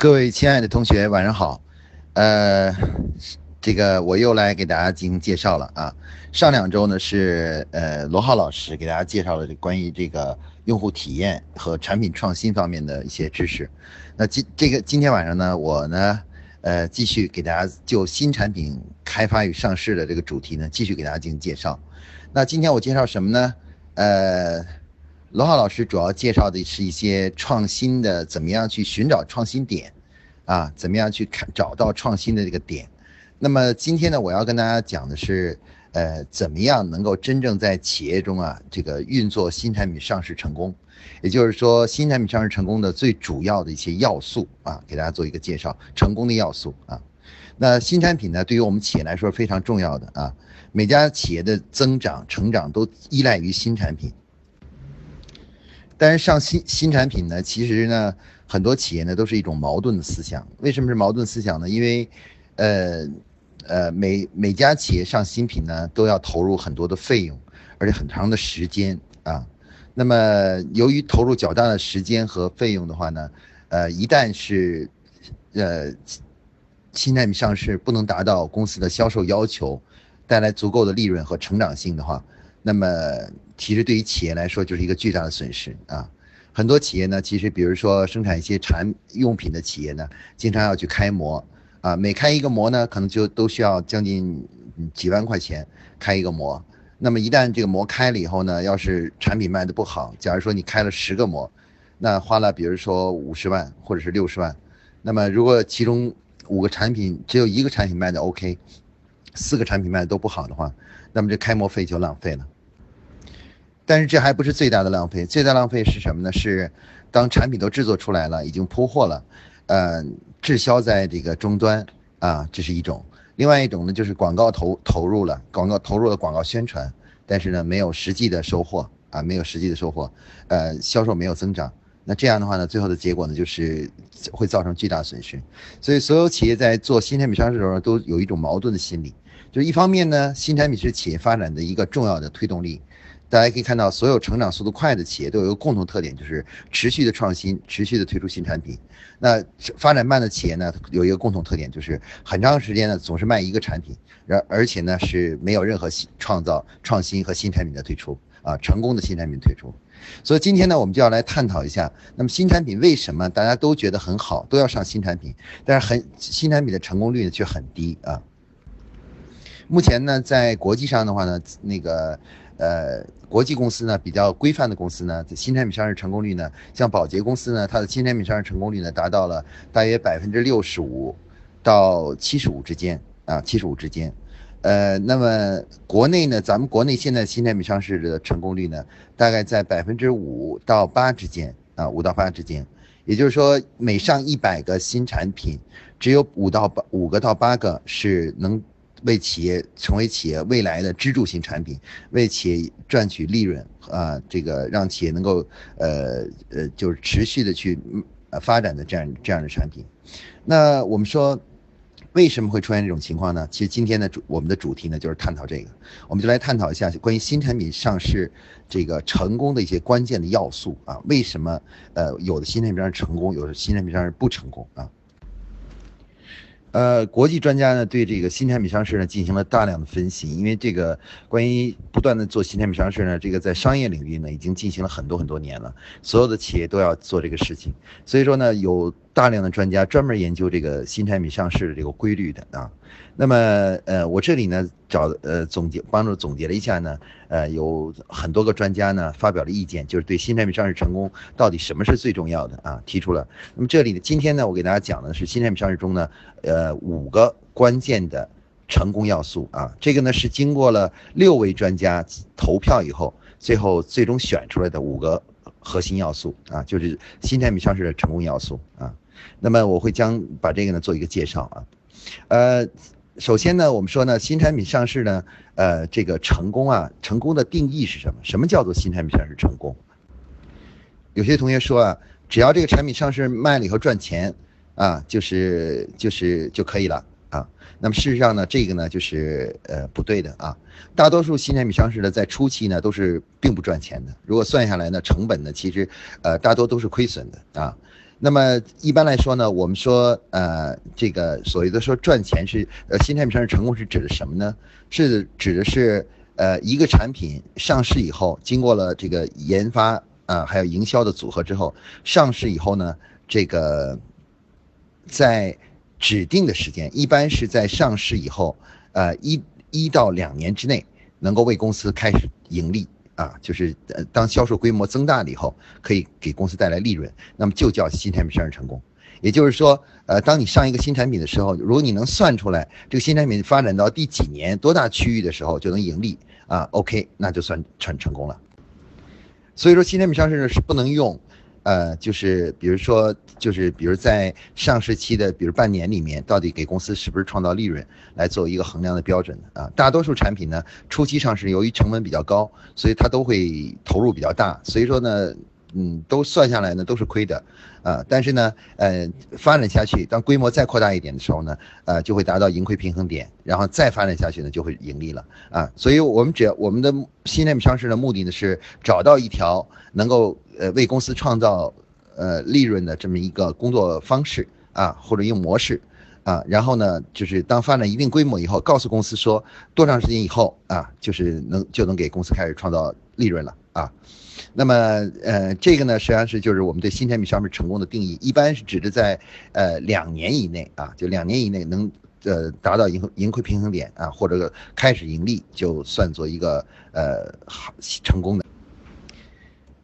各位亲爱的同学，晚上好。呃，这个我又来给大家进行介绍了啊。上两周呢是呃罗浩老师给大家介绍了关于这个用户体验和产品创新方面的一些知识。那今这个今天晚上呢，我呢呃继续给大家就新产品开发与上市的这个主题呢，继续给大家进行介绍。那今天我介绍什么呢？呃。罗浩老师主要介绍的是一些创新的，怎么样去寻找创新点，啊，怎么样去看找到创新的这个点。那么今天呢，我要跟大家讲的是，呃，怎么样能够真正在企业中啊，这个运作新产品上市成功，也就是说，新产品上市成功的最主要的一些要素啊，给大家做一个介绍，成功的要素啊。那新产品呢，对于我们企业来说非常重要的啊，每家企业的增长成长都依赖于新产品。但是上新新产品呢，其实呢，很多企业呢都是一种矛盾的思想。为什么是矛盾思想呢？因为，呃，呃，每每家企业上新品呢，都要投入很多的费用，而且很长的时间啊。那么，由于投入较大的时间和费用的话呢，呃，一旦是，呃，新产品上市不能达到公司的销售要求，带来足够的利润和成长性的话，那么。其实对于企业来说就是一个巨大的损失啊！很多企业呢，其实比如说生产一些产用品的企业呢，经常要去开模啊，每开一个模呢，可能就都需要将近几万块钱开一个模。那么一旦这个模开了以后呢，要是产品卖的不好，假如说你开了十个模，那花了比如说五十万或者是六十万，那么如果其中五个产品只有一个产品卖的 OK，四个产品卖的都不好的话，那么这开模费就浪费了。但是这还不是最大的浪费，最大浪费是什么呢？是当产品都制作出来了，已经铺货了，呃，滞销在这个终端啊，这是一种。另外一种呢，就是广告投投入了，广告投入了广告宣传，但是呢，没有实际的收获啊，没有实际的收获，呃，销售没有增长。那这样的话呢，最后的结果呢，就是会造成巨大损失。所以，所有企业在做新产品上市的时候，都有一种矛盾的心理，就一方面呢，新产品是企业发展的一个重要的推动力。大家可以看到，所有成长速度快的企业都有一个共同特点，就是持续的创新，持续的推出新产品。那发展慢的企业呢，有一个共同特点，就是很长时间呢总是卖一个产品，而而且呢是没有任何新创造、创新和新产品的推出啊，成功的新产品推出。所以今天呢，我们就要来探讨一下，那么新产品为什么大家都觉得很好，都要上新产品，但是很新产品的成功率呢却很低啊。目前呢，在国际上的话呢，那个。呃，国际公司呢比较规范的公司呢，新产品上市成功率呢，像宝洁公司呢，它的新产品上市成功率呢达到了大约百分之六十五到七十五之间啊，七十五之间。呃，那么国内呢，咱们国内现在新产品上市的成功率呢，大概在百分之五到八之间啊，五到八之间。也就是说，每上一百个新产品，只有五到八五个到八个是能。为企业成为企业未来的支柱型产品，为企业赚取利润啊，这个让企业能够呃呃就是持续的去呃发展的这样这样的产品。那我们说为什么会出现这种情况呢？其实今天的主我们的主题呢就是探讨这个，我们就来探讨一下关于新产品上市这个成功的一些关键的要素啊，为什么呃有的新产品上市成功，有的新产品上市不成功啊？呃，国际专家呢对这个新产品上市呢进行了大量的分析，因为这个关于不断的做新产品上市呢，这个在商业领域呢已经进行了很多很多年了，所有的企业都要做这个事情，所以说呢有大量的专家专门研究这个新产品上市的这个规律的啊。那么，呃，我这里呢找呃总结帮助总结了一下呢，呃，有很多个专家呢发表了意见，就是对新产品上市成功到底什么是最重要的啊，提出了。那么这里呢，今天呢，我给大家讲的是新产品上市中呢，呃，五个关键的成功要素啊，这个呢是经过了六位专家投票以后，最后最终选出来的五个核心要素啊，就是新产品上市的成功要素啊。那么我会将把这个呢做一个介绍啊，呃。首先呢，我们说呢，新产品上市呢，呃，这个成功啊，成功的定义是什么？什么叫做新产品上市成功？有些同学说啊，只要这个产品上市卖了以后赚钱，啊，就是就是就可以了啊。那么事实上呢，这个呢就是呃不对的啊。大多数新产品上市呢，在初期呢都是并不赚钱的。如果算下来呢，成本呢其实呃大多都是亏损的啊。那么一般来说呢，我们说呃，这个所谓的说赚钱是呃新产品上市成功是指的什么呢？是指的是呃一个产品上市以后，经过了这个研发啊还有营销的组合之后，上市以后呢，这个在指定的时间，一般是在上市以后，呃一一到两年之内，能够为公司开始盈利。啊，就是呃，当销售规模增大了以后，可以给公司带来利润，那么就叫新产品上市成功。也就是说，呃，当你上一个新产品的时候，如果你能算出来这个新产品发展到第几年、多大区域的时候就能盈利啊，OK，那就算成成功了。所以说，新产品上市呢是不能用。呃，就是比如说，就是比如在上市期的，比如半年里面，到底给公司是不是创造利润，来做一个衡量的标准的啊。大多数产品呢，初期上市由于成本比较高，所以它都会投入比较大，所以说呢。嗯，都算下来呢，都是亏的，啊，但是呢，呃，发展下去，当规模再扩大一点的时候呢，呃，就会达到盈亏平衡点，然后再发展下去呢，就会盈利了，啊，所以我们只要我们的新产品上市的目的呢，是找到一条能够呃为公司创造呃利润的这么一个工作方式啊，或者用模式，啊，然后呢，就是当发展一定规模以后，告诉公司说多长时间以后啊，就是能就能给公司开始创造利润了，啊。那么，呃，这个呢，实际上是就是我们对新产品上市成功的定义，一般是指的在呃两年以内啊，就两年以内能呃达到盈盈亏平衡点啊，或者开始盈利，就算作一个呃好成功的。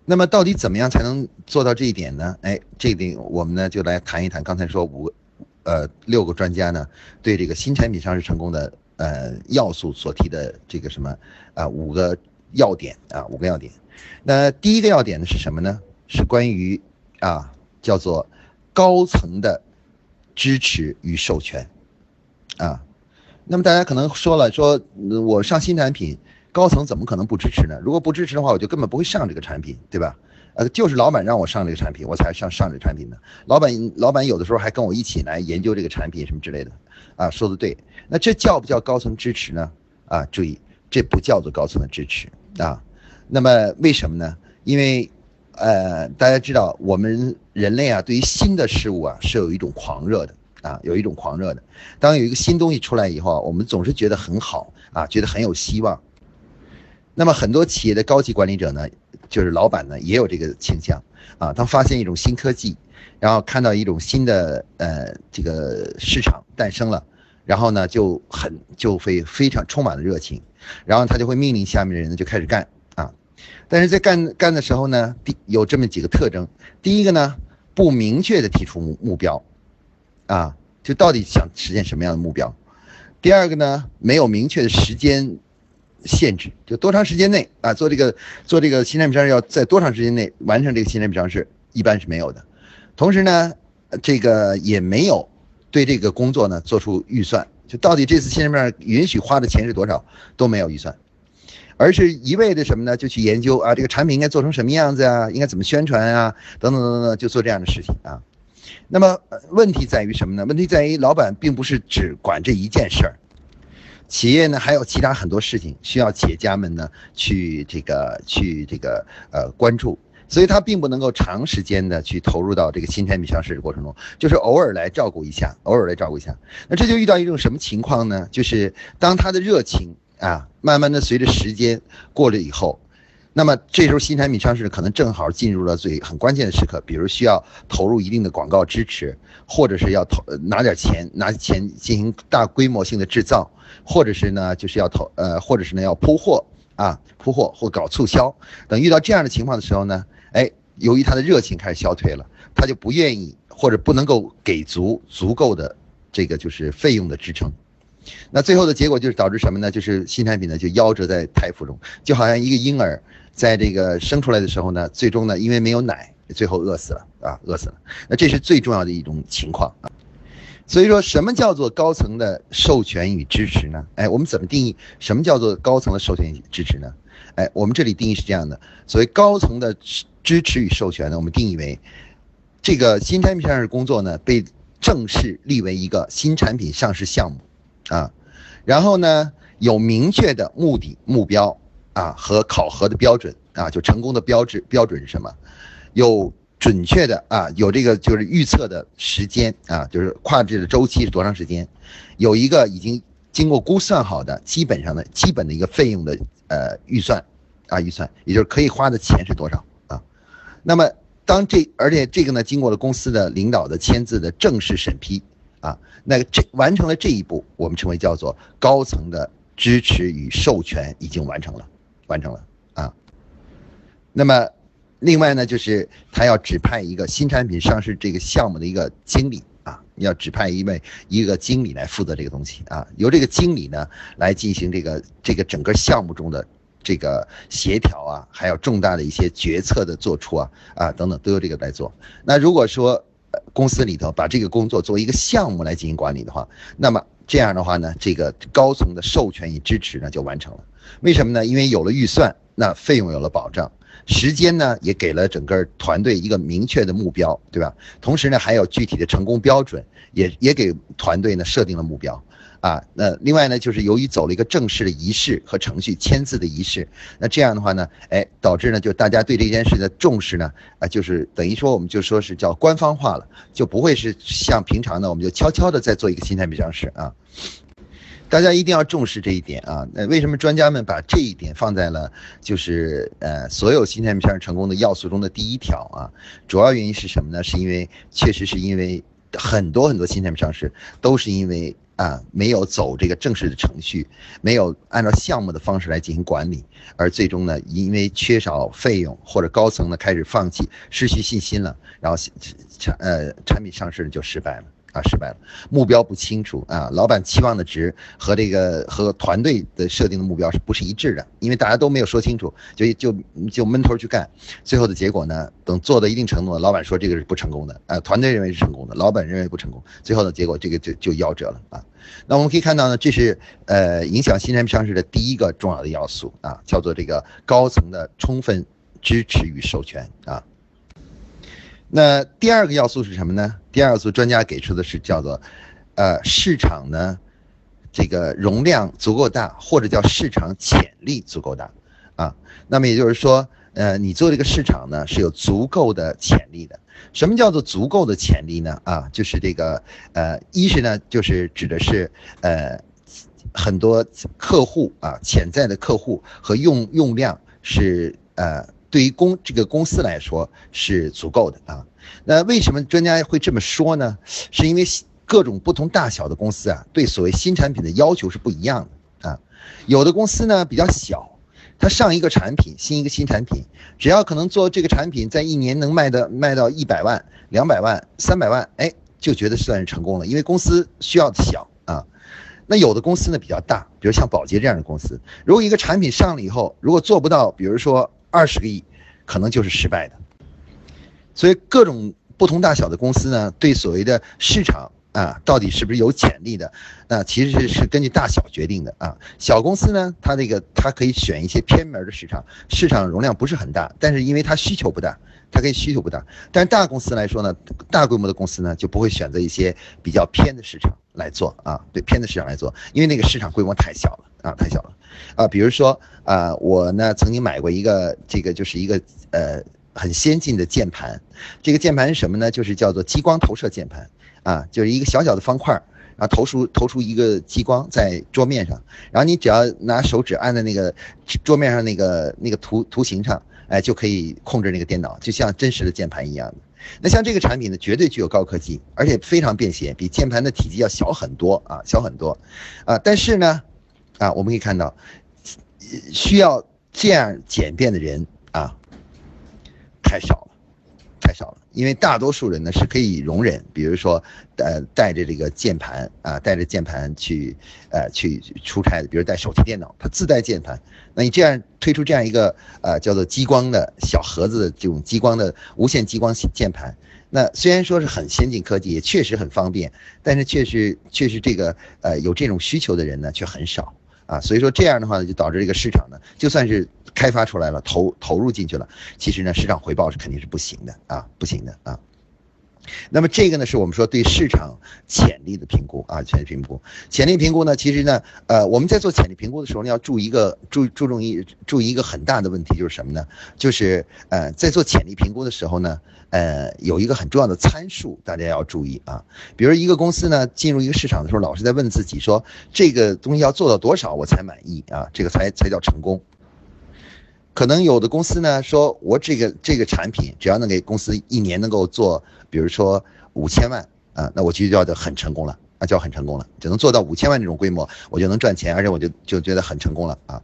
那么，到底怎么样才能做到这一点呢？哎，这点我们呢就来谈一谈。刚才说五个呃六个专家呢对这个新产品上市成功的呃要素所提的这个什么啊五个要点啊五个要点。那第一个要点呢是什么呢？是关于啊，叫做高层的支持与授权啊。那么大家可能说了，说我上新产品，高层怎么可能不支持呢？如果不支持的话，我就根本不会上这个产品，对吧？呃，就是老板让我上这个产品，我才上上这个产品的。老板老板有的时候还跟我一起来研究这个产品什么之类的啊，说的对。那这叫不叫高层支持呢？啊，注意，这不叫做高层的支持啊。那么为什么呢？因为，呃，大家知道我们人类啊，对于新的事物啊是有一种狂热的啊，有一种狂热的。当有一个新东西出来以后啊，我们总是觉得很好啊，觉得很有希望。那么很多企业的高级管理者呢，就是老板呢，也有这个倾向啊。当发现一种新科技，然后看到一种新的呃这个市场诞生了，然后呢就很就会非常充满了热情，然后他就会命令下面的人呢就开始干。但是在干干的时候呢，第有这么几个特征。第一个呢，不明确的提出目目标，啊，就到底想实现什么样的目标。第二个呢，没有明确的时间限制，就多长时间内啊做这个做这个新产品上市要在多长时间内完成这个新产品上市，一般是没有的。同时呢，这个也没有对这个工作呢做出预算，就到底这次新产品上允许花的钱是多少都没有预算。而是一味的什么呢？就去研究啊，这个产品应该做成什么样子啊，应该怎么宣传啊，等等等等，就做这样的事情啊。那么问题在于什么呢？问题在于老板并不是只管这一件事儿，企业呢还有其他很多事情需要企业家们呢去这个去这个呃关注，所以他并不能够长时间的去投入到这个新产品上市的过程中，就是偶尔来照顾一下，偶尔来照顾一下。那这就遇到一种什么情况呢？就是当他的热情。啊，慢慢的随着时间过了以后，那么这时候新产品上市可能正好进入了最很关键的时刻，比如需要投入一定的广告支持，或者是要投拿点钱拿钱进行大规模性的制造，或者是呢就是要投呃，或者是呢要铺货啊铺货或搞促销等遇到这样的情况的时候呢，哎，由于他的热情开始消退了，他就不愿意或者不能够给足足够的这个就是费用的支撑。那最后的结果就是导致什么呢？就是新产品呢就夭折在胎腹中，就好像一个婴儿在这个生出来的时候呢，最终呢因为没有奶，最后饿死了啊，饿死了。那这是最重要的一种情况啊。所以说什么叫做高层的授权与支持呢？哎，我们怎么定义什么叫做高层的授权与支持呢？哎，我们这里定义是这样的：所谓高层的支持与授权呢，我们定义为这个新产品上市工作呢被正式立为一个新产品上市项目。啊，然后呢，有明确的目的、目标啊和考核的标准啊，就成功的标志标准是什么？有准确的啊，有这个就是预测的时间啊，就是跨制的周期是多长时间，有一个已经经过估算好的基本上的基本的一个费用的呃预算啊预算，也就是可以花的钱是多少啊。那么当这而且这个呢，经过了公司的领导的签字的正式审批啊，那这完成了这一步，我们称为叫做高层的支持与授权已经完成了，完成了啊。那么。另外呢，就是他要指派一个新产品上市这个项目的一个经理啊，要指派一位一个经理来负责这个东西啊，由这个经理呢来进行这个这个整个项目中的这个协调啊，还有重大的一些决策的做出啊啊等等都由这个来做。那如果说公司里头把这个工作作为一个项目来进行管理的话，那么这样的话呢，这个高层的授权与支持呢就完成了。为什么呢？因为有了预算，那费用有了保障。时间呢，也给了整个团队一个明确的目标，对吧？同时呢，还有具体的成功标准，也也给团队呢设定了目标，啊，那另外呢，就是由于走了一个正式的仪式和程序，签字的仪式，那这样的话呢，哎，导致呢，就大家对这件事的重视呢，啊，就是等于说我们就说是叫官方化了，就不会是像平常呢，我们就悄悄的在做一个新产品上市啊。大家一定要重视这一点啊！那为什么专家们把这一点放在了就是呃所有新产品上市成功的要素中的第一条啊？主要原因是什么呢？是因为确实是因为很多很多新产品上市都是因为啊没有走这个正式的程序，没有按照项目的方式来进行管理，而最终呢因为缺少费用或者高层呢开始放弃失去信心了，然后产呃产品上市就失败了。啊，失败了，目标不清楚啊，老板期望的值和这个和团队的设定的目标是不是一致的？因为大家都没有说清楚，就就就闷头去干，最后的结果呢，等做到一定程度，老板说这个是不成功的，啊，团队认为是成功的，老板认为不成功，最后的结果这个就就夭折了啊。那我们可以看到呢，这是呃影响新产品上市的第一个重要的要素啊，叫做这个高层的充分支持与授权啊。那第二个要素是什么呢？第二组专家给出的是叫做，呃，市场呢，这个容量足够大，或者叫市场潜力足够大，啊，那么也就是说，呃，你做这个市场呢是有足够的潜力的。什么叫做足够的潜力呢？啊，就是这个，呃，一是呢，就是指的是，呃，很多客户啊，潜在的客户和用用量是，呃。对于公这个公司来说是足够的啊，那为什么专家会这么说呢？是因为各种不同大小的公司啊，对所谓新产品的要求是不一样的啊。有的公司呢比较小，它上一个产品，新一个新产品，只要可能做这个产品，在一年能卖的卖到一百万、两百万、三百万，哎，就觉得算是成功了，因为公司需要的小啊。那有的公司呢比较大，比如像宝洁这样的公司，如果一个产品上了以后，如果做不到，比如说。二十个亿，可能就是失败的。所以各种不同大小的公司呢，对所谓的市场啊，到底是不是有潜力的，那其实是是根据大小决定的啊。小公司呢，它这个它可以选一些偏门的市场，市场容量不是很大，但是因为它需求不大，它可以需求不大。但是大公司来说呢，大规模的公司呢，就不会选择一些比较偏的市场来做啊，对偏的市场来做，因为那个市场规模太小了啊，太小了。啊，比如说啊，我呢曾经买过一个这个就是一个呃很先进的键盘，这个键盘是什么呢？就是叫做激光投射键盘啊，就是一个小小的方块儿啊，投出投出一个激光在桌面上，然后你只要拿手指按在那个桌面上那个那个图图形上，哎，就可以控制那个电脑，就像真实的键盘一样的。那像这个产品呢，绝对具有高科技，而且非常便携，比键盘的体积要小很多啊，小很多啊，但是呢。啊，我们可以看到，需要这样简便的人啊，太少了，太少了。因为大多数人呢是可以容忍，比如说，呃，带着这个键盘啊，带着键盘去，呃，去出差的，比如带手提电脑，它自带键盘。那你这样推出这样一个呃叫做激光的小盒子的这种激光的无线激光键盘。那虽然说是很先进科技，也确实很方便，但是确实确实这个呃有这种需求的人呢却很少。啊，所以说这样的话呢，就导致这个市场呢，就算是开发出来了，投投入进去了，其实呢，市场回报是肯定是不行的啊，不行的啊。那么这个呢，是我们说对市场潜力的评估啊，潜力评估。潜力评估呢，其实呢，呃，我们在做潜力评估的时候呢，要注意一个注注重一注意一个很大的问题，就是什么呢？就是呃，在做潜力评估的时候呢，呃，有一个很重要的参数，大家要注意啊。比如一个公司呢，进入一个市场的时候，老是在问自己说，这个东西要做到多少我才满意啊？这个才才叫成功。可能有的公司呢，说我这个这个产品只要能给公司一年能够做，比如说五千万啊，那我就叫做很成功了啊，叫很成功了，只能做到五千万这种规模，我就能赚钱，而且我就就觉得很成功了啊。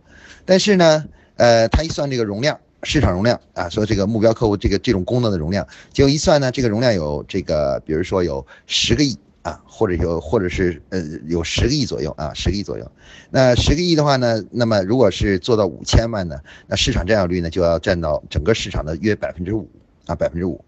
但是呢，呃，他一算这个容量，市场容量啊，说这个目标客户这个这种功能的容量，结果一算呢，这个容量有这个，比如说有十个亿。啊，或者有，或者是呃，有十个亿左右啊，十个亿左右。那十个亿的话呢，那么如果是做到五千万呢，那市场占有率呢就要占到整个市场的约百分之五啊，百分之五。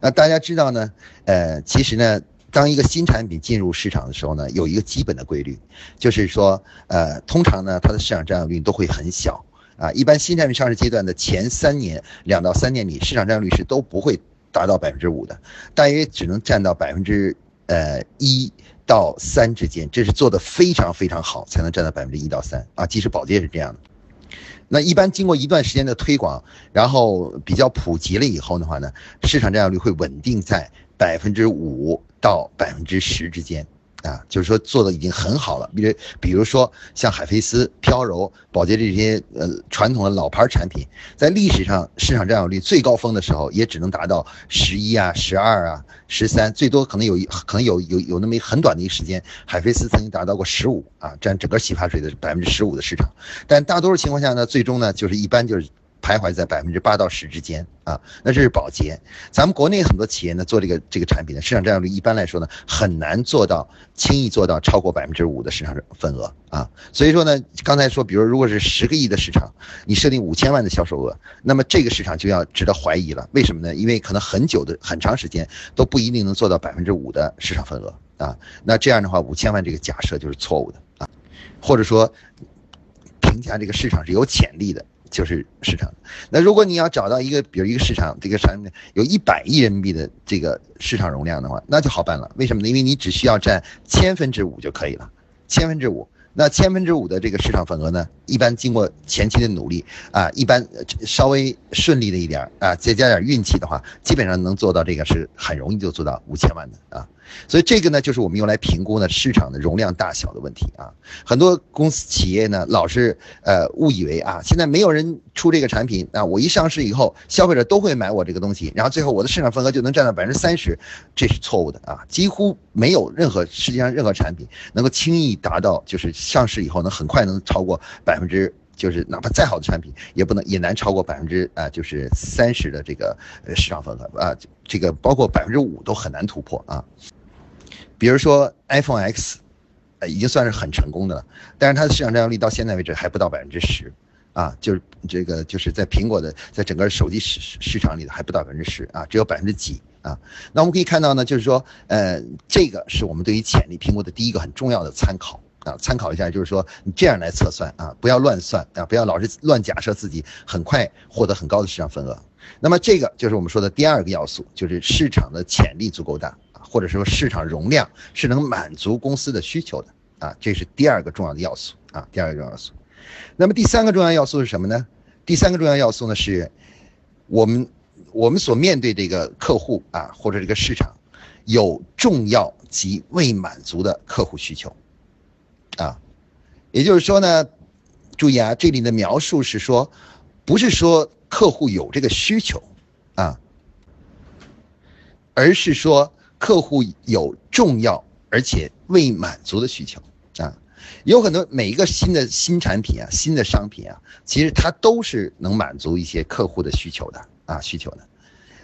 那大家知道呢，呃，其实呢，当一个新产品进入市场的时候呢，有一个基本的规律，就是说，呃，通常呢，它的市场占有率都会很小啊。一般新产品上市阶段的前三年，两到三年里，市场占有率是都不会达到百分之五的，大约只能占到百分之。呃，一到三之间，这是做的非常非常好，才能占到百分之一到三啊。即使保洁是这样的，那一般经过一段时间的推广，然后比较普及了以后的话呢，市场占有率会稳定在百分之五到百分之十之间。啊，就是说做的已经很好了，比如比如说像海飞丝、飘柔、宝洁这些呃传统的老牌产品，在历史上市场占有率最高峰的时候，也只能达到十一啊、十二啊、十三，最多可能有一可能有有有那么很短的一个时间，海飞丝曾经达到过十五啊，占整个洗发水的百分之十五的市场，但大多数情况下呢，最终呢就是一般就是。徘徊在百分之八到十之间啊，那这是保洁。咱们国内很多企业呢做这个这个产品的市场占有率一般来说呢很难做到轻易做到超过百分之五的市场份额啊。所以说呢，刚才说，比如如果是十个亿的市场，你设定五千万的销售额，那么这个市场就要值得怀疑了。为什么呢？因为可能很久的很长时间都不一定能做到百分之五的市场份额啊。那这样的话，五千万这个假设就是错误的啊，或者说评价这个市场是有潜力的。就是市场。那如果你要找到一个，比如一个市场，这个产品有一百亿人民币的这个市场容量的话，那就好办了。为什么呢？因为你只需要占千分之五就可以了，千分之五。那千分之五的这个市场份额呢，一般经过前期的努力啊，一般稍微顺利的一点啊，再加点运气的话，基本上能做到这个是很容易就做到五千万的啊。所以这个呢，就是我们用来评估呢市场的容量大小的问题啊。很多公司企业呢，老是呃误以为啊，现在没有人出这个产品啊，我一上市以后，消费者都会买我这个东西，然后最后我的市场份额就能占到百分之三十，这是错误的啊。几乎没有任何世界上任何产品能够轻易达到，就是上市以后能很快能超过百分之，就是哪怕再好的产品也不能也难超过百分之啊，就是三十的这个呃市场份额啊，这个包括百分之五都很难突破啊。比如说 iPhone X，呃，已经算是很成功的了，但是它的市场占有率到现在为止还不到百分之十，啊，就是这个就是在苹果的在整个手机市市场里的还不到百分之十啊，只有百分之几啊。那我们可以看到呢，就是说，呃，这个是我们对于潜力评估的第一个很重要的参考啊，参考一下，就是说你这样来测算啊，不要乱算啊，不要老是乱假设自己很快获得很高的市场份额。那么这个就是我们说的第二个要素，就是市场的潜力足够大。或者说市场容量是能满足公司的需求的啊，这是第二个重要的要素啊，第二个重要要素。那么第三个重要要素是什么呢？第三个重要要素呢是，我们我们所面对这个客户啊，或者这个市场有重要及未满足的客户需求啊，也就是说呢，注意啊，这里的描述是说，不是说客户有这个需求啊，而是说。客户有重要而且未满足的需求啊，有很多每一个新的新产品啊，新的商品啊，其实它都是能满足一些客户的需求的啊，需求的。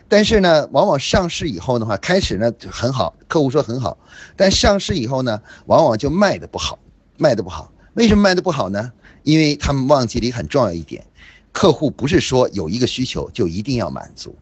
但是呢，往往上市以后的话，开始呢很好，客户说很好，但上市以后呢，往往就卖的不好，卖的不好。为什么卖的不好呢？因为他们忘记了一个很重要一点，客户不是说有一个需求就一定要满足。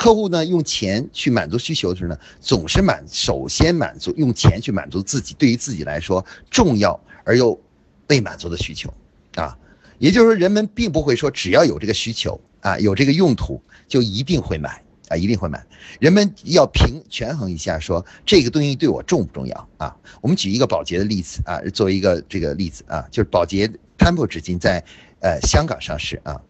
客户呢用钱去满足需求的时候呢，总是满首先满足用钱去满足自己对于自己来说重要而又未满足的需求，啊，也就是说人们并不会说只要有这个需求啊有这个用途就一定会买啊，一定会买。人们要平权衡一下，说这个东西对我重不重要啊？我们举一个宝洁的例子啊，作为一个这个例子啊，就是宝洁 Temple 纸巾在呃香港上市啊。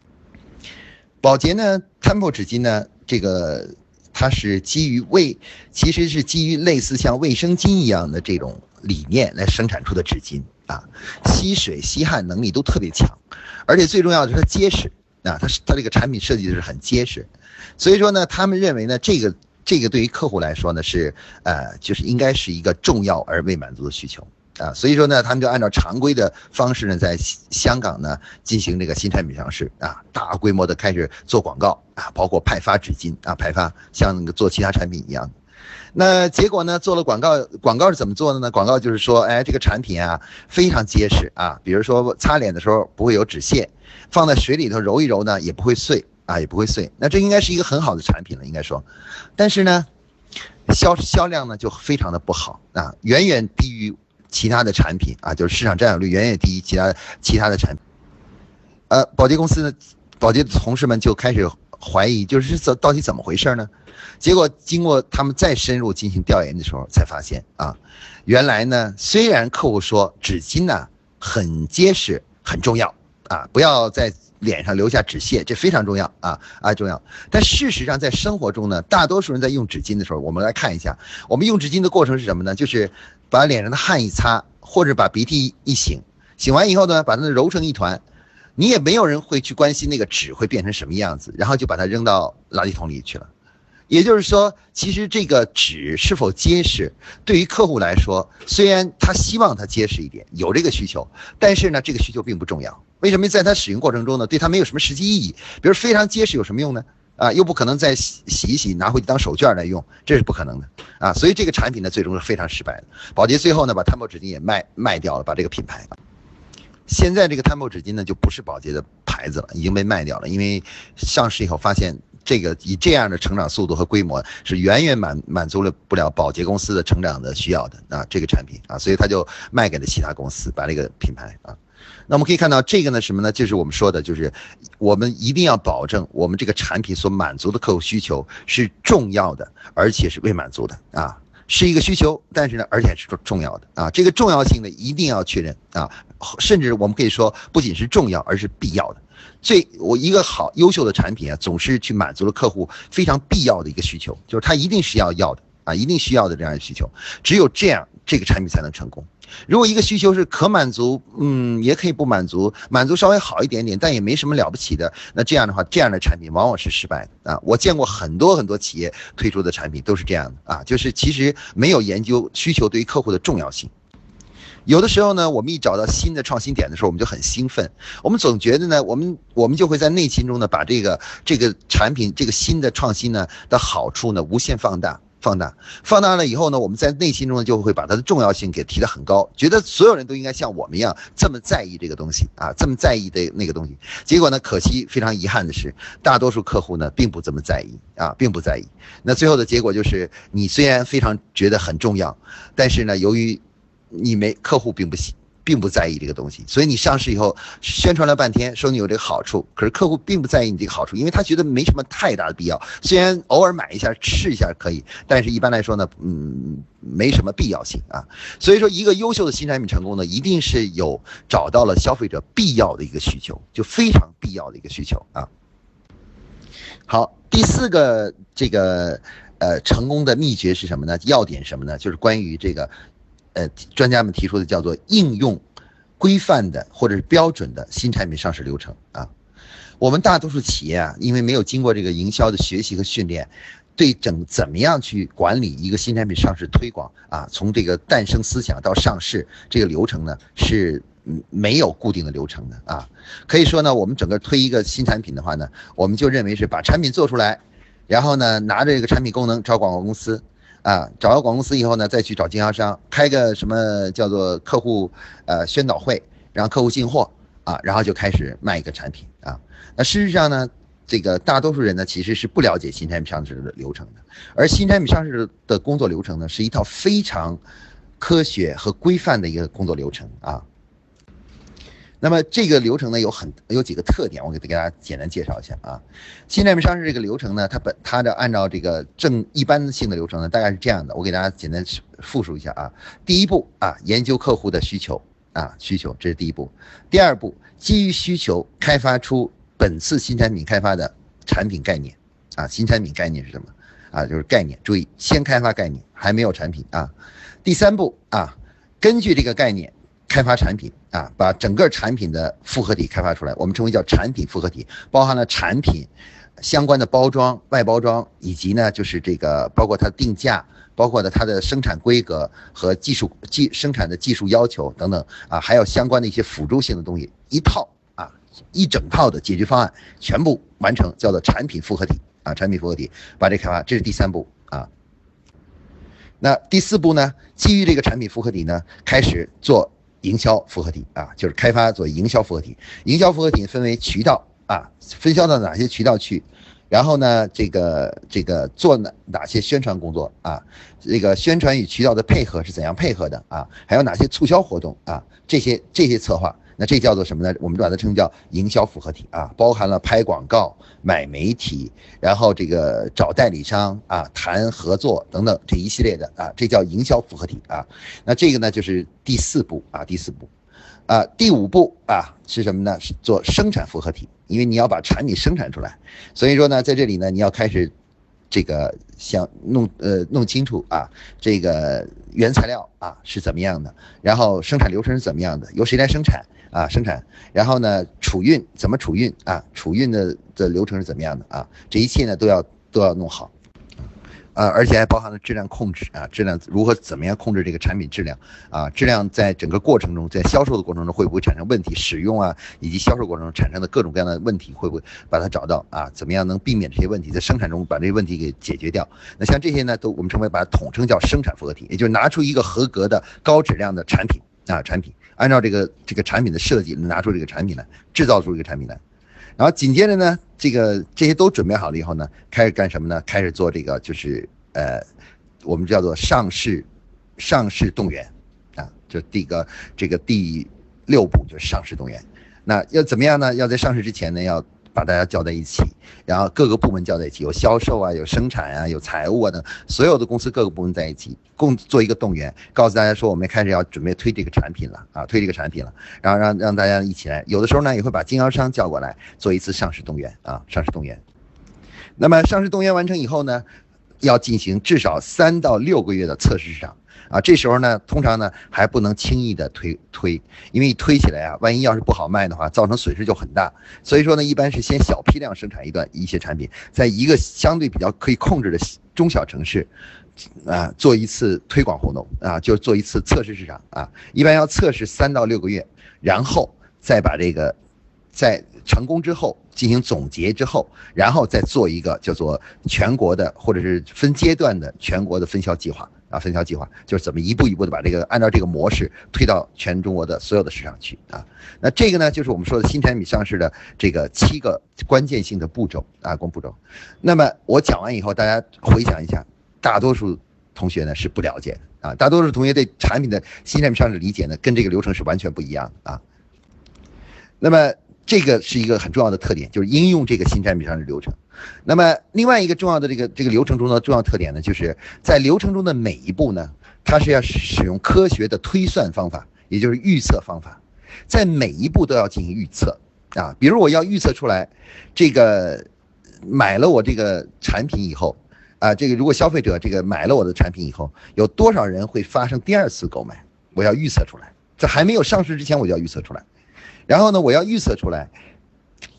宝洁呢，Temple 纸巾呢，这个它是基于卫，其实是基于类似像卫生巾一样的这种理念来生产出的纸巾啊，吸水吸汗能力都特别强，而且最重要的是它结实啊，它是它这个产品设计的是很结实，所以说呢，他们认为呢，这个这个对于客户来说呢是呃，就是应该是一个重要而未满足的需求。啊，所以说呢，他们就按照常规的方式呢，在香港呢进行这个新产品上市啊，大规模的开始做广告啊，包括派发纸巾啊，派发像那个做其他产品一样。那结果呢，做了广告，广告是怎么做的呢？广告就是说，哎，这个产品啊非常结实啊，比如说擦脸的时候不会有纸屑，放在水里头揉一揉呢也不会碎啊，也不会碎。那这应该是一个很好的产品了，应该说，但是呢，销销量呢就非常的不好啊，远远低于。其他的产品啊，就是市场占有率远远低于其他其他的产品。呃，保洁公司呢，保洁的同事们就开始怀疑，就是怎到底怎么回事呢？结果经过他们再深入进行调研的时候，才发现啊，原来呢，虽然客户说纸巾呢很结实很重要啊，不要在脸上留下纸屑，这非常重要啊啊重要。但事实上在生活中呢，大多数人在用纸巾的时候，我们来看一下，我们用纸巾的过程是什么呢？就是。把脸上的汗一擦，或者把鼻涕一擤，擤完以后呢，把它揉成一团，你也没有人会去关心那个纸会变成什么样子，然后就把它扔到垃圾桶里去了。也就是说，其实这个纸是否结实，对于客户来说，虽然他希望它结实一点，有这个需求，但是呢，这个需求并不重要。为什么在他使用过程中呢，对他没有什么实际意义？比如非常结实有什么用呢？啊，又不可能再洗洗一洗，拿回去当手绢来用，这是不可能的啊！所以这个产品呢，最终是非常失败的。宝洁最后呢，把探宝纸巾也卖卖掉了，把这个品牌。现在这个探宝纸巾呢，就不是宝洁的牌子了，已经被卖掉了。因为上市以后发现，这个以这样的成长速度和规模，是远远满满足了不了宝洁公司的成长的需要的啊！这个产品啊，所以他就卖给了其他公司，把这个品牌啊。那我们可以看到，这个呢什么呢？就是我们说的，就是我们一定要保证我们这个产品所满足的客户需求是重要的，而且是未满足的啊，是一个需求，但是呢，而且是重重要的啊。这个重要性呢一定要确认啊，甚至我们可以说，不仅是重要，而是必要的。最我一个好优秀的产品啊，总是去满足了客户非常必要的一个需求，就是他一定是要要的啊，一定需要的这样的需求，只有这样，这个产品才能成功。如果一个需求是可满足，嗯，也可以不满足，满足稍微好一点点，但也没什么了不起的，那这样的话，这样的产品往往是失败的啊。我见过很多很多企业推出的产品都是这样的啊，就是其实没有研究需求对于客户的重要性。有的时候呢，我们一找到新的创新点的时候，我们就很兴奋，我们总觉得呢，我们我们就会在内心中呢，把这个这个产品这个新的创新呢的好处呢无限放大。放大，放大了以后呢，我们在内心中就会把它的重要性给提得很高，觉得所有人都应该像我们一样这么在意这个东西啊，这么在意的那个东西。结果呢，可惜非常遗憾的是，大多数客户呢并不这么在意啊，并不在意。那最后的结果就是，你虽然非常觉得很重要，但是呢，由于你没客户并不喜。并不在意这个东西，所以你上市以后宣传了半天，说你有这个好处，可是客户并不在意你这个好处，因为他觉得没什么太大的必要。虽然偶尔买一下试一下可以，但是一般来说呢，嗯，没什么必要性啊。所以说，一个优秀的新产品成功呢，一定是有找到了消费者必要的一个需求，就非常必要的一个需求啊。好，第四个这个呃成功的秘诀是什么呢？要点什么呢？就是关于这个。呃，专家们提出的叫做应用规范的或者是标准的新产品上市流程啊。我们大多数企业啊，因为没有经过这个营销的学习和训练，对整怎么样去管理一个新产品上市推广啊，从这个诞生思想到上市这个流程呢，是没有固定的流程的啊。可以说呢，我们整个推一个新产品的话呢，我们就认为是把产品做出来，然后呢，拿着这个产品功能找广告公司。啊，找到广告公司以后呢，再去找经销商开个什么叫做客户呃宣导会，让客户进货啊，然后就开始卖一个产品啊。那事实上呢，这个大多数人呢其实是不了解新产品上市的流程的，而新产品上市的工作流程呢是一套非常科学和规范的一个工作流程啊。那么这个流程呢有很有几个特点，我给给大家简单介绍一下啊。新产品上市这个流程呢，它本它的按照这个正一般性的流程呢，大概是这样的，我给大家简单复述一下啊。第一步啊，研究客户的需求啊，需求这是第一步。第二步，基于需求开发出本次新产品开发的产品概念啊。新产品概念是什么啊？就是概念，注意先开发概念，还没有产品啊。第三步啊，根据这个概念。开发产品啊，把整个产品的复合体开发出来，我们称为叫产品复合体，包含了产品相关的包装、外包装，以及呢就是这个包括它的定价，包括的它的生产规格和技术技生产的技术要求等等啊，还有相关的一些辅助性的东西，一套啊一整套的解决方案全部完成，叫做产品复合体啊，产品复合体把这开发，这是第三步啊。那第四步呢，基于这个产品复合体呢，开始做。营销复合体啊，就是开发做营销复合体。营销复合体分为渠道啊，分销到哪些渠道去？然后呢，这个这个做哪哪些宣传工作啊？这个宣传与渠道的配合是怎样配合的啊？还有哪些促销活动啊？这些这些策划。那这叫做什么呢？我们把它称叫营销复合体啊，包含了拍广告、买媒体，然后这个找代理商啊、谈合作等等这一系列的啊，这叫营销复合体啊。那这个呢就是第四步啊，第四步，啊，第五步啊是什么呢？是做生产复合体，因为你要把产品生产出来，所以说呢，在这里呢你要开始。这个想弄呃弄清楚啊，这个原材料啊是怎么样的，然后生产流程是怎么样的，由谁来生产啊生产，然后呢储运怎么储运啊储运的的流程是怎么样的啊，这一切呢都要都要弄好。呃，而且还包含了质量控制啊，质量如何怎么样控制这个产品质量啊？质量在整个过程中，在销售的过程中会不会产生问题？使用啊，以及销售过程中产生的各种各样的问题，会不会把它找到啊？怎么样能避免这些问题？在生产中把这些问题给解决掉？那像这些呢，都我们称为把它统称叫生产复合体，也就是拿出一个合格的高质量的产品啊，产品按照这个这个产品的设计拿出这个产品来，制造出一个产品来。然后紧接着呢，这个这些都准备好了以后呢，开始干什么呢？开始做这个就是呃，我们叫做上市，上市动员，啊，就第一个这个第六步就是上市动员。那要怎么样呢？要在上市之前呢，要把大家叫在一起，然后各个部门叫在一起，有销售啊，有生产啊，有财务啊等所有的公司各个部门在一起，共做一个动员，告诉大家说我们开始要准备推这个产品了啊，推这个产品了，然后让让大家一起来。有的时候呢，也会把经销商叫过来做一次上市动员啊，上市动员。那么上市动员完成以后呢，要进行至少三到六个月的测试市场。啊，这时候呢，通常呢还不能轻易的推推，因为一推起来啊，万一要是不好卖的话，造成损失就很大。所以说呢，一般是先小批量生产一段一些产品，在一个相对比较可以控制的中小城市，啊，做一次推广活动啊，就做一次测试市场啊，一般要测试三到六个月，然后再把这个在成功之后进行总结之后，然后再做一个叫做全国的或者是分阶段的全国的分销计划。啊，分销计划就是怎么一步一步的把这个按照这个模式推到全中国的所有的市场去啊。那这个呢，就是我们说的新产品上市的这个七个关键性的步骤啊，共步骤。那么我讲完以后，大家回想一下，大多数同学呢是不了解的啊，大多数同学对产品的新产品上市理解呢，跟这个流程是完全不一样的啊。那么。这个是一个很重要的特点，就是应用这个新产品上市流程。那么，另外一个重要的这个这个流程中的重要特点呢，就是在流程中的每一步呢，它是要使用科学的推算方法，也就是预测方法，在每一步都要进行预测啊。比如我要预测出来，这个买了我这个产品以后，啊，这个如果消费者这个买了我的产品以后，有多少人会发生第二次购买，我要预测出来，在还没有上市之前，我就要预测出来。然后呢，我要预测出来，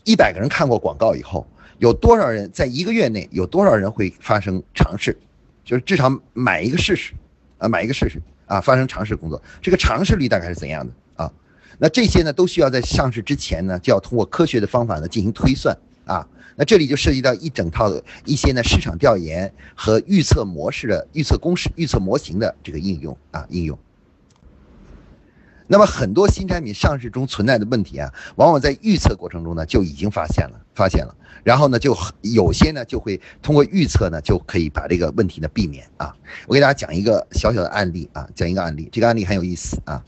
一百个人看过广告以后，有多少人在一个月内有多少人会发生尝试，就是至少买一个试试，啊，买一个试试啊，发生尝试工作，这个尝试率大概是怎样的啊？那这些呢，都需要在上市之前呢，就要通过科学的方法呢进行推算啊。那这里就涉及到一整套的一些呢市场调研和预测模式的预测公式、预测模型的这个应用啊应用。那么很多新产品上市中存在的问题啊，往往在预测过程中呢就已经发现了，发现了，然后呢就有些呢就会通过预测呢就可以把这个问题呢避免啊。我给大家讲一个小小的案例啊，讲一个案例，这个案例很有意思啊。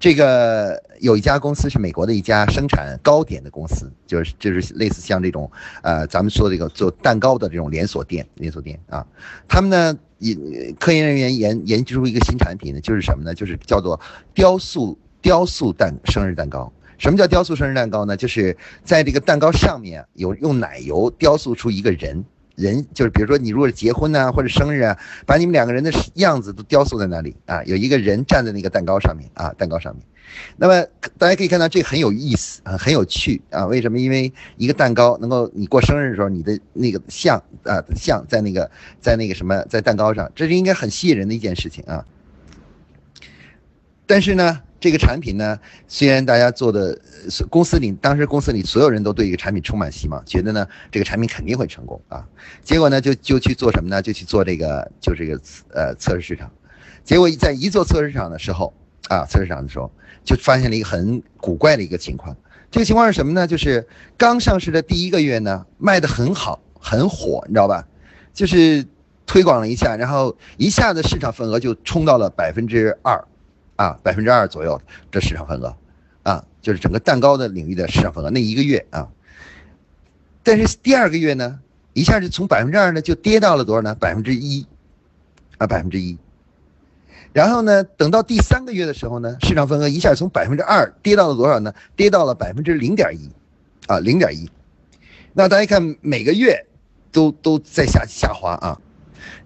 这个有一家公司是美国的一家生产糕点的公司，就是就是类似像这种呃咱们说这个做蛋糕的这种连锁店连锁店啊，他们呢研科研人员研研究出一个新产品呢，就是什么呢？就是叫做雕塑雕塑蛋生日蛋糕。什么叫雕塑生日蛋糕呢？就是在这个蛋糕上面有用奶油雕塑出一个人。人就是，比如说你如果是结婚呐，或者生日啊，把你们两个人的样子都雕塑在那里啊，有一个人站在那个蛋糕上面啊，蛋糕上面。那么大家可以看到，这很有意思啊，很有趣啊。为什么？因为一个蛋糕能够你过生日的时候，你的那个像啊像在那个在那个什么在蛋糕上，这是应该很吸引人的一件事情啊。但是呢。这个产品呢，虽然大家做的公司里，当时公司里所有人都对一个产品充满希望，觉得呢这个产品肯定会成功啊。结果呢就就去做什么呢？就去做这个就这个呃测试市场。结果在一做测试市场的时候啊，测试场的时候就发现了一个很古怪的一个情况。这个情况是什么呢？就是刚上市的第一个月呢，卖的很好，很火，你知道吧？就是推广了一下，然后一下子市场份额就冲到了百分之二。啊，百分之二左右这市场份额，啊，就是整个蛋糕的领域的市场份额那一个月啊。但是第二个月呢，一下就从百分之二呢就跌到了多少呢？百分之一，啊，百分之一。然后呢，等到第三个月的时候呢，市场份额一下从百分之二跌到了多少呢？跌到了百分之零点一，啊，零点一。那大家看每个月都都在下下滑啊。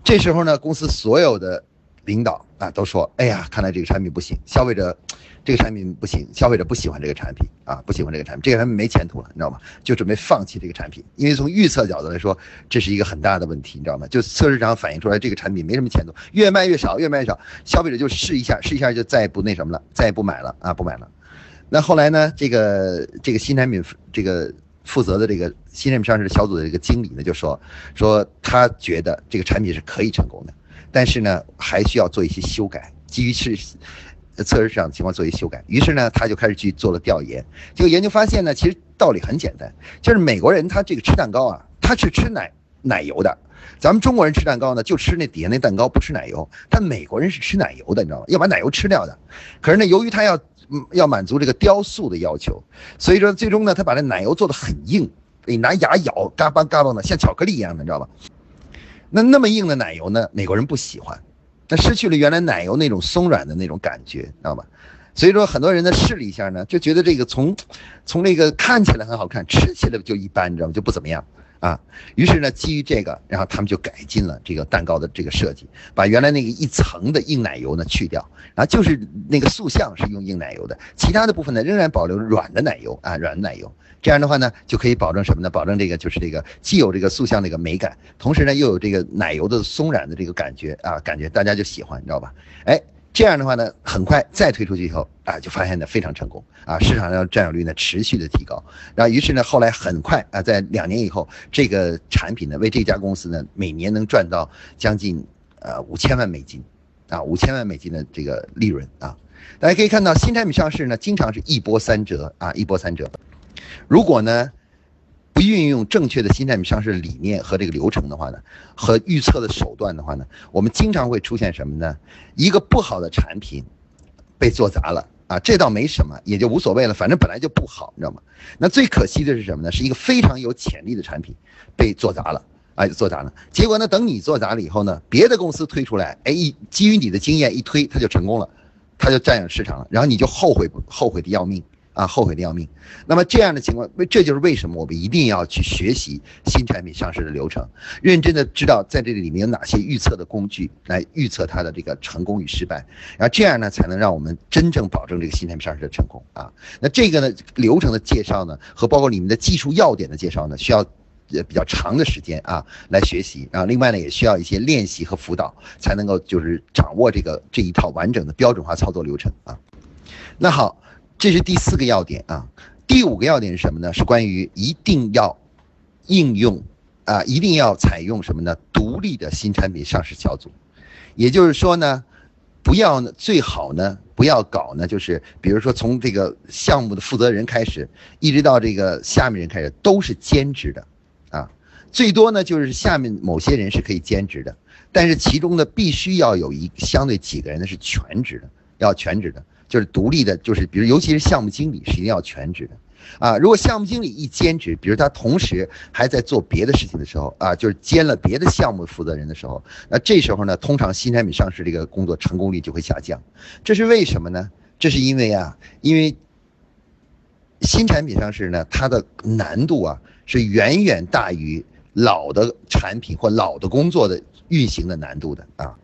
这时候呢，公司所有的。领导啊都说，哎呀，看来这个产品不行，消费者 这个产品不行，消费者不喜欢这个产品啊，不喜欢这个产品，这个产品没前途了，你知道吗？就准备放弃这个产品，因为从预测角度来说，这是一个很大的问题，你知道吗？就测试上反映出来这个产品没什么前途，越卖越少，越卖越少，消费者就试一下，试一下就再也不那什么了，再也不买了啊，不买了。那后来呢，这个这个新产品这个负责的这个新产品上市小组的这个经理呢，就说说他觉得这个产品是可以成功的。但是呢，还需要做一些修改，基于是测试市场情况做一些修改。于是呢，他就开始去做了调研。结果研究发现呢，其实道理很简单，就是美国人他这个吃蛋糕啊，他是吃奶奶油的。咱们中国人吃蛋糕呢，就吃那底下那蛋糕，不吃奶油。但美国人是吃奶油的，你知道吗？要把奶油吃掉的。可是呢，由于他要嗯要满足这个雕塑的要求，所以说最终呢，他把这奶油做的很硬，你拿牙咬，嘎巴嘎巴的，像巧克力一样的，你知道吧？那那么硬的奶油呢？美国人不喜欢，那失去了原来奶油那种松软的那种感觉，知道吗？所以说很多人呢试了一下呢，就觉得这个从，从那个看起来很好看，吃起来就一般，你知道吗？就不怎么样啊。于是呢，基于这个，然后他们就改进了这个蛋糕的这个设计，把原来那个一层的硬奶油呢去掉，然后就是那个塑像是用硬奶油的，其他的部分呢仍然保留软的奶油啊，软的奶油。这样的话呢，就可以保证什么呢？保证这个就是这个既有这个塑像的一个美感，同时呢又有这个奶油的松软的这个感觉啊，感觉大家就喜欢，你知道吧？哎，这样的话呢，很快再推出去以后啊，就发现呢非常成功啊，市场上占有率呢持续的提高。然后于是呢，后来很快啊，在两年以后，这个产品呢为这家公司呢每年能赚到将近呃五千万美金，啊五千万美金的这个利润啊。大家可以看到，新产品上市呢，经常是一波三折啊，一波三折。如果呢，不运用正确的新产品上市理念和这个流程的话呢，和预测的手段的话呢，我们经常会出现什么呢？一个不好的产品被做砸了啊，这倒没什么，也就无所谓了，反正本来就不好，你知道吗？那最可惜的是什么呢？是一个非常有潜力的产品被做砸了啊，做砸了。结果呢，等你做砸了以后呢，别的公司推出来，哎，一基于你的经验一推，它就成功了，它就占有市场了，然后你就后悔后悔的要命。啊，后悔的要命。那么这样的情况，为这就是为什么我们一定要去学习新产品上市的流程，认真的知道在这里面有哪些预测的工具来预测它的这个成功与失败，然后这样呢，才能让我们真正保证这个新产品上市的成功啊。那这个呢，流程的介绍呢，和包括里面的技术要点的介绍呢，需要呃比较长的时间啊来学习。然后另外呢，也需要一些练习和辅导，才能够就是掌握这个这一套完整的标准化操作流程啊。那好。这是第四个要点啊，第五个要点是什么呢？是关于一定要应用啊，一定要采用什么呢？独立的新产品上市小组，也就是说呢，不要呢，最好呢，不要搞呢，就是比如说从这个项目的负责人开始，一直到这个下面人开始都是兼职的啊，最多呢就是下面某些人是可以兼职的，但是其中呢必须要有一相对几个人呢是全职的，要全职的。就是独立的，就是比如尤其是项目经理是一定要全职的。啊，如果项目经理一兼职，比如他同时还在做别的事情的时候，啊，就是兼了别的项目负责人的时候，那这时候呢，通常新产品上市这个工作成功率就会下降。这是为什么呢？这是因为啊，因为新产品上市呢，它的难度啊是远远大于老的产品或老的工作的运行的难度的啊。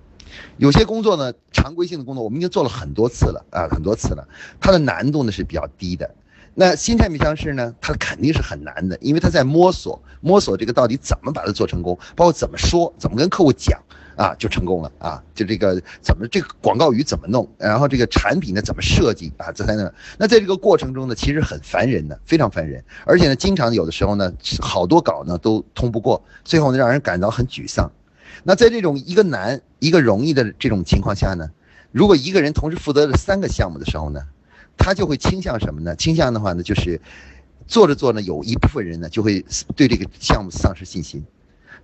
有些工作呢，常规性的工作我们已经做了很多次了啊，很多次了，它的难度呢是比较低的。那新产品上市呢，它肯定是很难的，因为它在摸索，摸索这个到底怎么把它做成功，包括怎么说，怎么跟客户讲啊，就成功了啊，就这个怎么这个广告语怎么弄，然后这个产品呢怎么设计啊，这才能。那在这个过程中呢，其实很烦人的，非常烦人，而且呢，经常有的时候呢，好多稿呢都通不过，最后呢让人感到很沮丧。那在这种一个难一个容易的这种情况下呢，如果一个人同时负责了三个项目的时候呢？他就会倾向什么呢？倾向的话呢，就是做着做呢，有一部分人呢就会对这个项目丧失信心，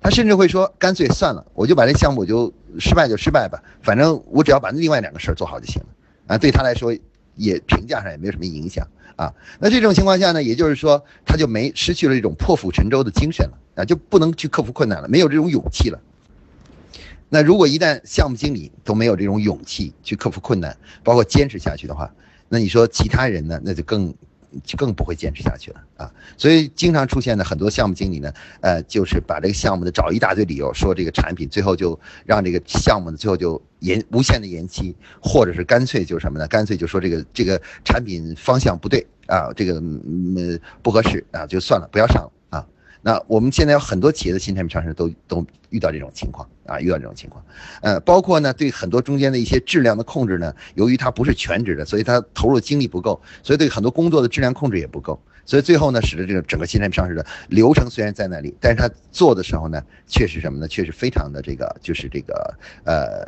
他甚至会说，干脆算了，我就把这项目就失败就失败吧，反正我只要把另外两个事儿做好就行了啊。对他来说，也评价上也没有什么影响啊。那这种情况下呢，也就是说，他就没失去了这种破釜沉舟的精神了啊，就不能去克服困难了，没有这种勇气了。那如果一旦项目经理都没有这种勇气去克服困难，包括坚持下去的话，那你说其他人呢？那就更，更不会坚持下去了啊！所以经常出现的很多项目经理呢，呃，就是把这个项目的找一大堆理由，说这个产品最后就让这个项目呢最后就延无限的延期，或者是干脆就什么呢？干脆就说这个这个产品方向不对啊，这个嗯不合适啊，就算了，不要上了。那我们现在有很多企业的新产品上市都都遇到这种情况啊，遇到这种情况，呃，包括呢对很多中间的一些质量的控制呢，由于它不是全职的，所以它投入精力不够，所以对很多工作的质量控制也不够，所以最后呢，使得这个整个新产品上市的流程虽然在那里，但是它做的时候呢，确实什么呢？确实非常的这个就是这个呃，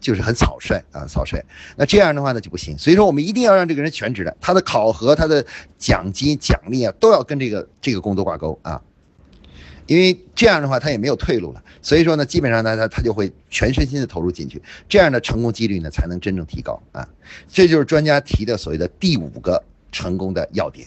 就是很草率啊，草率。那这样的话呢就不行，所以说我们一定要让这个人全职的，他的考核、他的奖金、奖励啊，都要跟这个这个工作挂钩啊。因为这样的话，他也没有退路了，所以说呢，基本上呢，他他就会全身心的投入进去，这样的成功几率呢，才能真正提高啊。这就是专家提的所谓的第五个成功的要点。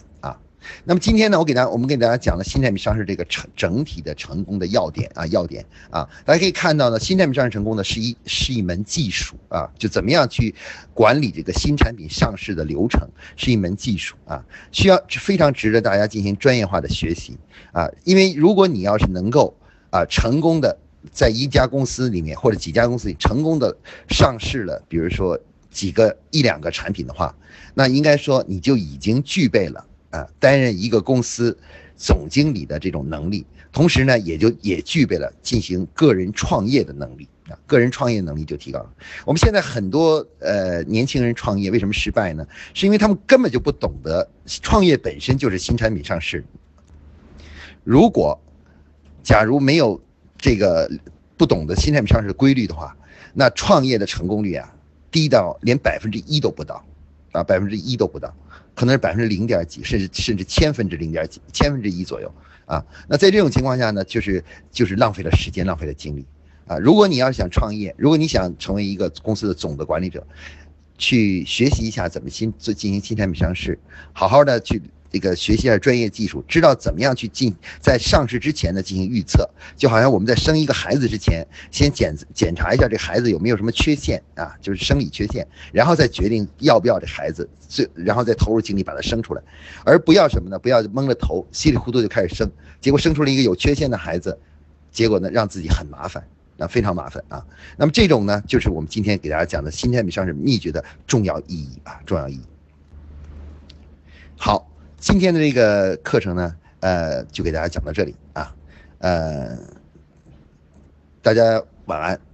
那么今天呢，我给大家，我们给大家讲了新产品上市这个成整体的成功的要点啊，要点啊，大家可以看到呢，新产品上市成功呢是一是一门技术啊，就怎么样去管理这个新产品上市的流程是一门技术啊，需要非常值得大家进行专业化的学习啊，因为如果你要是能够啊成功的在一家公司里面或者几家公司里成功的上市了，比如说几个一两个产品的话，那应该说你就已经具备了。啊，担任一个公司总经理的这种能力，同时呢，也就也具备了进行个人创业的能力啊，个人创业能力就提高了。我们现在很多呃年轻人创业为什么失败呢？是因为他们根本就不懂得创业本身就是新产品上市。如果假如没有这个不懂得新产品上市的规律的话，那创业的成功率啊，低到连百分之一都不到，啊，百分之一都不到。可能是百分之零点几，甚至甚至千分之零点几，千分之一左右啊。那在这种情况下呢，就是就是浪费了时间，浪费了精力啊。如果你要想创业，如果你想成为一个公司的总的管理者，去学习一下怎么新做进行新产品上市，好好的去。这个学习一下专业技术，知道怎么样去进在上市之前呢进行预测，就好像我们在生一个孩子之前，先检检查一下这孩子有没有什么缺陷啊，就是生理缺陷，然后再决定要不要这孩子，最然后再投入精力把他生出来，而不要什么呢？不要蒙了头，稀里糊涂就开始生，结果生出了一个有缺陷的孩子，结果呢让自己很麻烦，啊非常麻烦啊。那么这种呢，就是我们今天给大家讲的新产品上市秘诀的重要意义啊，重要意义。好。今天的这个课程呢，呃，就给大家讲到这里啊，呃，大家晚安。